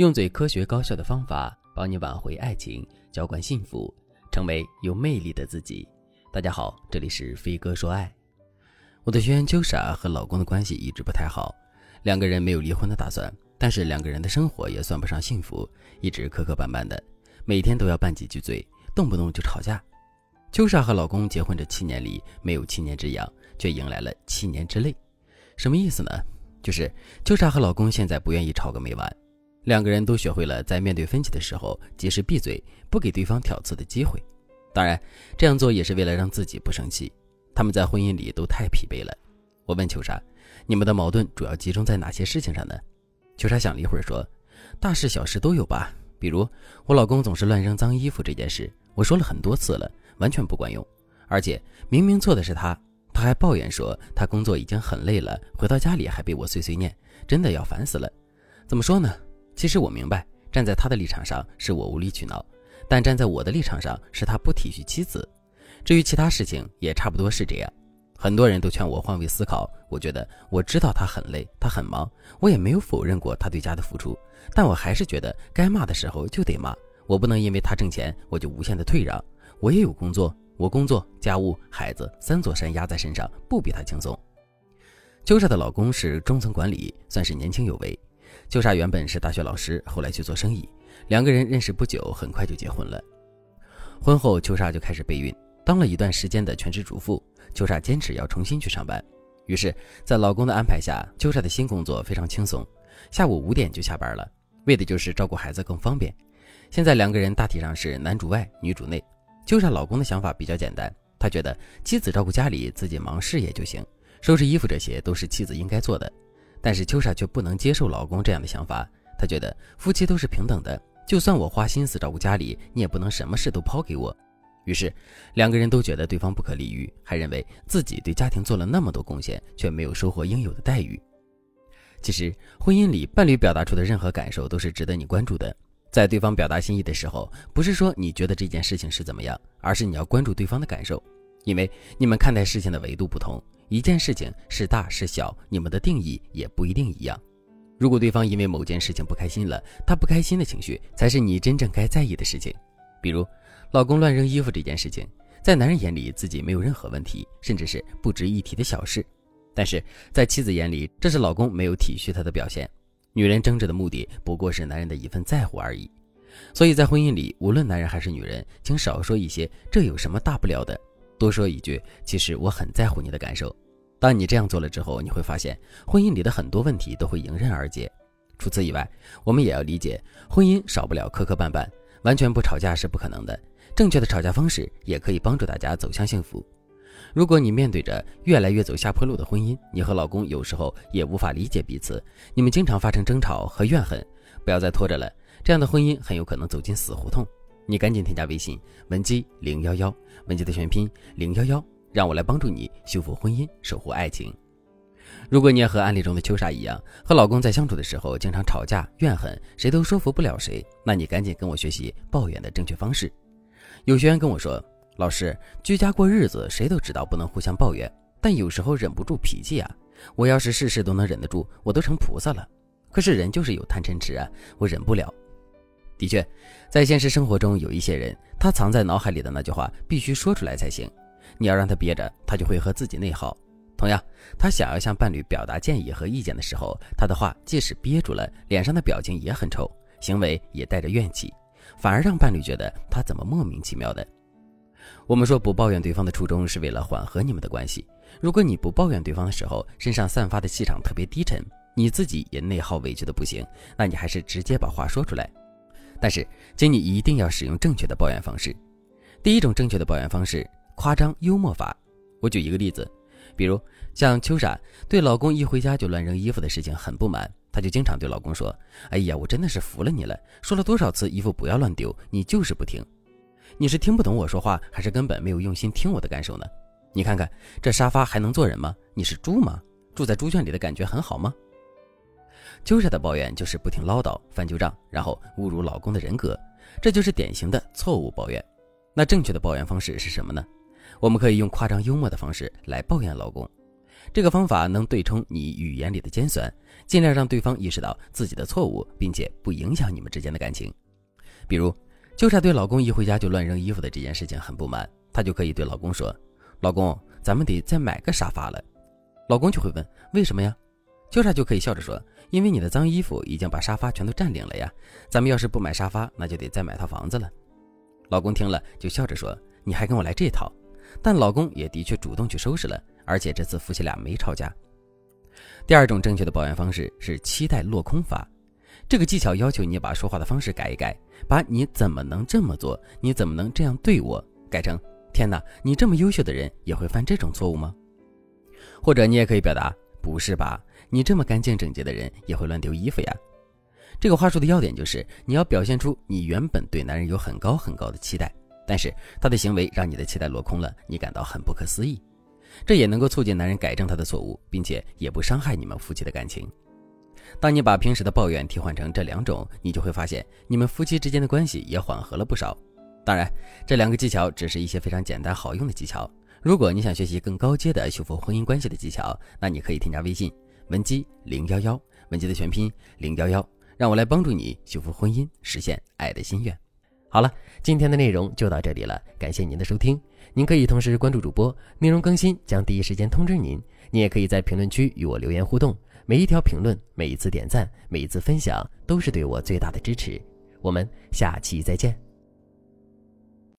用最科学高效的方法帮你挽回爱情，浇灌幸福，成为有魅力的自己。大家好，这里是飞哥说爱。我的学员秋莎和老公的关系一直不太好，两个人没有离婚的打算，但是两个人的生活也算不上幸福，一直磕磕绊绊的，每天都要拌几句嘴，动不动就吵架。秋莎和老公结婚这七年里没有七年之痒，却迎来了七年之泪。什么意思呢？就是秋莎和老公现在不愿意吵个没完。两个人都学会了在面对分歧的时候及时闭嘴，不给对方挑刺的机会。当然，这样做也是为了让自己不生气。他们在婚姻里都太疲惫了。我问秋莎：“你们的矛盾主要集中在哪些事情上呢？”秋莎想了一会儿说：“大事小事都有吧。比如我老公总是乱扔脏衣服这件事，我说了很多次了，完全不管用。而且明明错的是他，他还抱怨说他工作已经很累了，回到家里还被我碎碎念，真的要烦死了。怎么说呢？”其实我明白，站在他的立场上是我无理取闹，但站在我的立场上是他不体恤妻子。至于其他事情，也差不多是这样。很多人都劝我换位思考，我觉得我知道他很累，他很忙，我也没有否认过他对家的付出，但我还是觉得该骂的时候就得骂，我不能因为他挣钱我就无限的退让。我也有工作，我工作、家务、孩子三座山压在身上，不比他轻松。秋莎的老公是中层管理，算是年轻有为。秋莎原本是大学老师，后来去做生意。两个人认识不久，很快就结婚了。婚后，秋莎就开始备孕，当了一段时间的全职主妇。秋莎坚持要重新去上班，于是，在老公的安排下，秋莎的新工作非常轻松，下午五点就下班了，为的就是照顾孩子更方便。现在两个人大体上是男主外，女主内。秋莎老公的想法比较简单，他觉得妻子照顾家里，自己忙事业就行，收拾衣服这些都是妻子应该做的。但是秋莎却不能接受老公这样的想法，她觉得夫妻都是平等的，就算我花心思照顾家里，你也不能什么事都抛给我。于是，两个人都觉得对方不可理喻，还认为自己对家庭做了那么多贡献，却没有收获应有的待遇。其实，婚姻里伴侣表达出的任何感受都是值得你关注的。在对方表达心意的时候，不是说你觉得这件事情是怎么样，而是你要关注对方的感受，因为你们看待事情的维度不同。一件事情是大是小，你们的定义也不一定一样。如果对方因为某件事情不开心了，他不开心的情绪才是你真正该在意的事情。比如，老公乱扔衣服这件事情，在男人眼里自己没有任何问题，甚至是不值一提的小事，但是在妻子眼里，这是老公没有体恤她的表现。女人争执的目的不过是男人的一份在乎而已。所以在婚姻里，无论男人还是女人，请少说一些“这有什么大不了的”。多说一句，其实我很在乎你的感受。当你这样做了之后，你会发现婚姻里的很多问题都会迎刃而解。除此以外，我们也要理解，婚姻少不了磕磕绊绊，完全不吵架是不可能的。正确的吵架方式也可以帮助大家走向幸福。如果你面对着越来越走下坡路的婚姻，你和老公有时候也无法理解彼此，你们经常发生争吵和怨恨，不要再拖着了，这样的婚姻很有可能走进死胡同。你赶紧添加微信文姬零幺幺，文姬的全拼零幺幺，让我来帮助你修复婚姻，守护爱情。如果你也和案例中的秋莎一样，和老公在相处的时候经常吵架、怨恨，谁都说服不了谁，那你赶紧跟我学习抱怨的正确方式。有学员跟我说，老师，居家过日子，谁都知道不能互相抱怨，但有时候忍不住脾气啊。我要是事事都能忍得住，我都成菩萨了。可是人就是有贪嗔痴啊，我忍不了。的确，在现实生活中，有一些人，他藏在脑海里的那句话必须说出来才行。你要让他憋着，他就会和自己内耗。同样，他想要向伴侣表达建议和意见的时候，他的话即使憋住了，脸上的表情也很臭，行为也带着怨气，反而让伴侣觉得他怎么莫名其妙的。我们说不抱怨对方的初衷是为了缓和你们的关系。如果你不抱怨对方的时候，身上散发的气场特别低沉，你自己也内耗委屈的不行，那你还是直接把话说出来。但是，请你一定要使用正确的抱怨方式。第一种正确的抱怨方式：夸张幽默法。我举一个例子，比如像秋莎对老公一回家就乱扔衣服的事情很不满，她就经常对老公说：“哎呀，我真的是服了你了，说了多少次衣服不要乱丢，你就是不听。你是听不懂我说话，还是根本没有用心听我的感受呢？你看看这沙发还能坐人吗？你是猪吗？住在猪圈里的感觉很好吗？”秋莎的抱怨就是不停唠叨、翻旧账，然后侮辱老公的人格，这就是典型的错误抱怨。那正确的抱怨方式是什么呢？我们可以用夸张幽默的方式来抱怨老公。这个方法能对冲你语言里的尖酸，尽量让对方意识到自己的错误，并且不影响你们之间的感情。比如，秋莎对老公一回家就乱扔衣服的这件事情很不满，她就可以对老公说：“老公，咱们得再买个沙发了。”老公就会问：“为什么呀？”秋莎就可以笑着说：“因为你的脏衣服已经把沙发全都占领了呀。咱们要是不买沙发，那就得再买套房子了。”老公听了就笑着说：“你还跟我来这套？”但老公也的确主动去收拾了，而且这次夫妻俩没吵架。第二种正确的抱怨方式是期待落空法，这个技巧要求你把说话的方式改一改，把你怎么能这么做，你怎么能这样对我，改成天哪，你这么优秀的人也会犯这种错误吗？或者你也可以表达不是吧，你这么干净整洁的人也会乱丢衣服呀。这个话术的要点就是你要表现出你原本对男人有很高很高的期待。但是他的行为让你的期待落空了，你感到很不可思议。这也能够促进男人改正他的错误，并且也不伤害你们夫妻的感情。当你把平时的抱怨替换成这两种，你就会发现你们夫妻之间的关系也缓和了不少。当然，这两个技巧只是一些非常简单好用的技巧。如果你想学习更高阶的修复婚姻关系的技巧，那你可以添加微信文姬零幺幺，文姬的全拼零幺幺，让我来帮助你修复婚姻，实现爱的心愿。好了，今天的内容就到这里了，感谢您的收听。您可以同时关注主播，内容更新将第一时间通知您。您也可以在评论区与我留言互动，每一条评论、每一次点赞、每一次分享，都是对我最大的支持。我们下期再见。